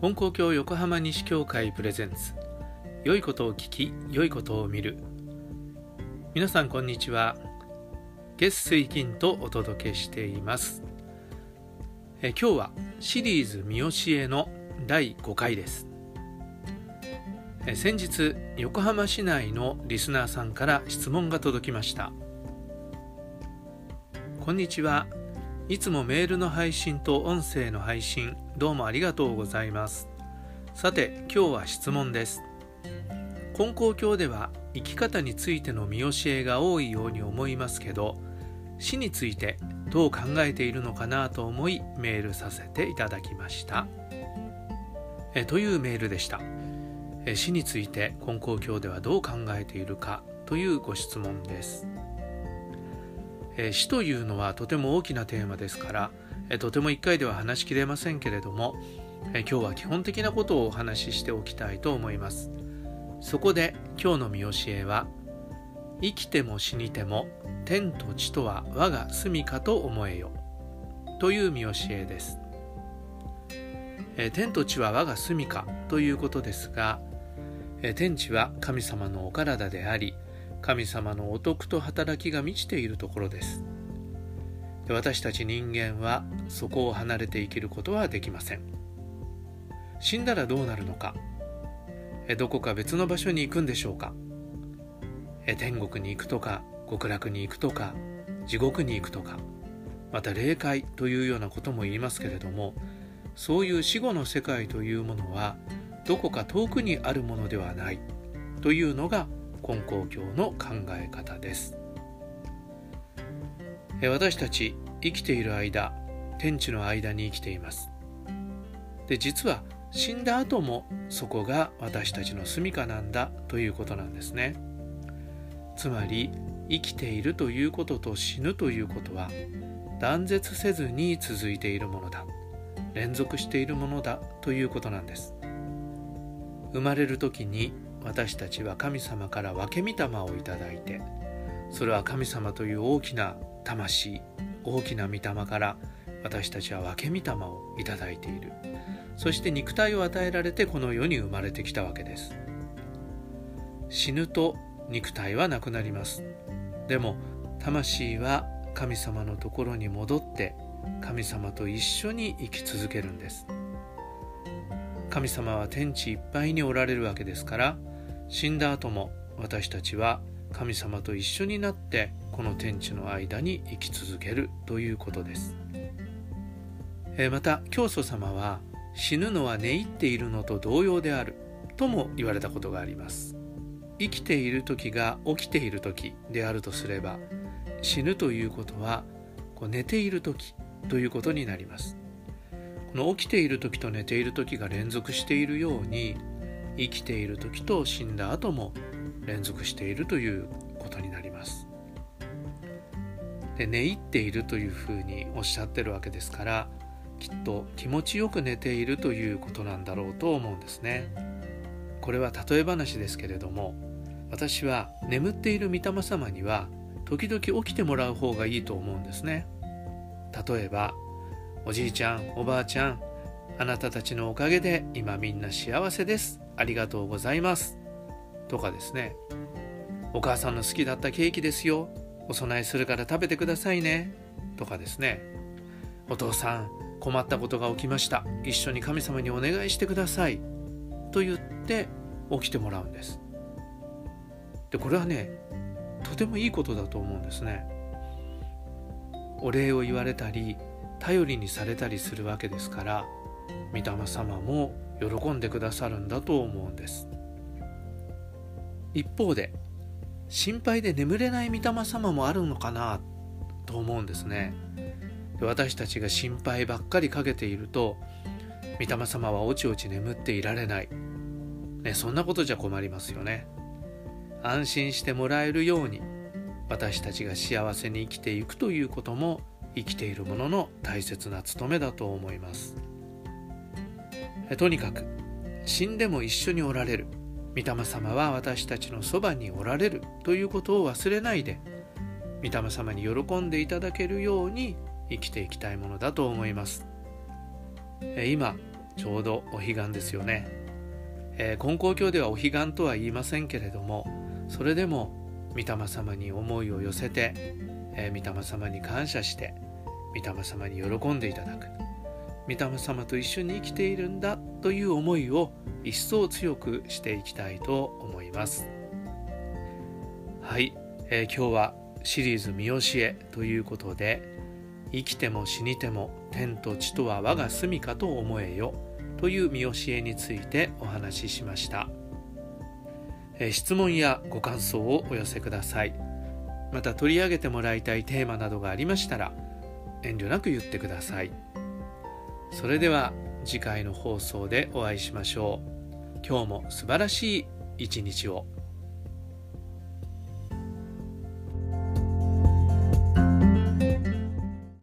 本公共横浜西教会プレゼンツ。良いことを聞き良いことを見る。皆さんこんにちは。月水金とお届けしています。え今日はシリーズ三教えの第5回です。え先日横浜市内のリスナーさんから質問が届きました。こんにちは。いつもメールの配信と音声の配信どうもありがとうございます。さて今日は質問です。根高教では生き方についての見教えが多いように思いますけど死についてどう考えているのかなと思いメールさせていただきました。えというメールでした。え死について根高教ではどう考えているかというご質問です。え死というのはとても大きなテーマですから、えとても1回では話しきれませんけれども、え今日は基本的なことをお話ししておきたいと思います。そこで今日の見教えは「生きても死にても天と地とは我が住みかと思えよ」という見教えです、え天と地は我が住みかということですが、え天地は神様のお体であり神様のお徳と働きが満ちているところです。私たち人間はそこを離れて生きることはできません。死んだらどうなるのか？どこか別の場所に行くんでしょうか？天国に行くとか極楽に行くとか地獄に行くとかまた霊界というようなことも言いますけれどもそういう死後の世界というものはどこか遠くにあるものではないというのが根高教の考え方です。私たち生きている間天地の間に生きています。で実は死んだ後もそこが私たちの住処なんだということなんですね。つまり生きているということと死ぬということは断絶せずに続いているものだ。連続しているものだということなんです。生まれる時に私たちは神様から分け御霊をいただいてそれは神様という大きな魂大きな御霊から私たちは分け御霊をいただいている。そして肉体を与えられてこの世に生まれてきたわけです。死ぬと肉体はなくなります。でも魂は神様のところに戻って神様と一緒に生き続けるんです。神様は天地いっぱいにおられるわけですから死んだ後も私たちは神様と一緒になってこの天地の間に生き続けるということです、えまた教祖様は死ぬのは寝入っているのと同様であるとも言われたことがあります。生きている時が起きている時であるとすれば死ぬということはこう寝ている時ということになります。この起きている時と寝ている時が連続しているように生きている時と死んだ後も連続しているということになります。で寝入っているというふうにおっしゃってるわけですからきっと気持ちよく寝ているということなんだろうと思うんですね。これは例え話ですけれども私は眠っている御霊様には時々起きてもらう方がいいと思うんですね。例えばおじいちゃんおばあちゃんあなたたちのおかげで今みんな幸せです。ありがとうございます。とかですね。お母さんの好きだったケーキですよ。お供えするから食べてくださいね。とかですね。お父さん困ったことが起きました。一緒に神様にお願いしてください。と言って起きてもらうんです。でこれはねとてもいいことだと思うんですね。お礼を言われたり頼りにされたりするわけですから御霊様も喜んでくださるんだと思うんです。一方で心配で眠れない御霊様もあるのかなと思うんですね。私たちが心配ばっかりかけていると御霊様はおちおち眠っていられない、ね、そんなことじゃ困りますよね。安心してもらえるように私たちが幸せに生きていくということも生きているものの大切な務めだと思います。とにかく死んでも一緒におられる。御霊様は私たちのそばにおられる。ということを忘れないで御霊様に喜んでいただけるように生きていきたいものだと思います。今ちょうどお彼岸ですよね、え、金光教ではお彼岸とは言いませんけれどもそれでも御霊様に思いを寄せて、え、御霊様に感謝して御霊様に喜んでいただく。御霊様と一緒に生きているんだという思いを一層強くしていきたいと思います。はい、えー、今日はシリーズ「見教え」ということで「生きても死にても天と地とは我が住処と思えよ」という見教えについてお話ししました、えー、質問やご感想をお寄せください。また取り上げてもらいたいテーマなどがありましたら遠慮なく言ってください。それでは次回の放送でお会いしましょう。今日も素晴らしい一日を。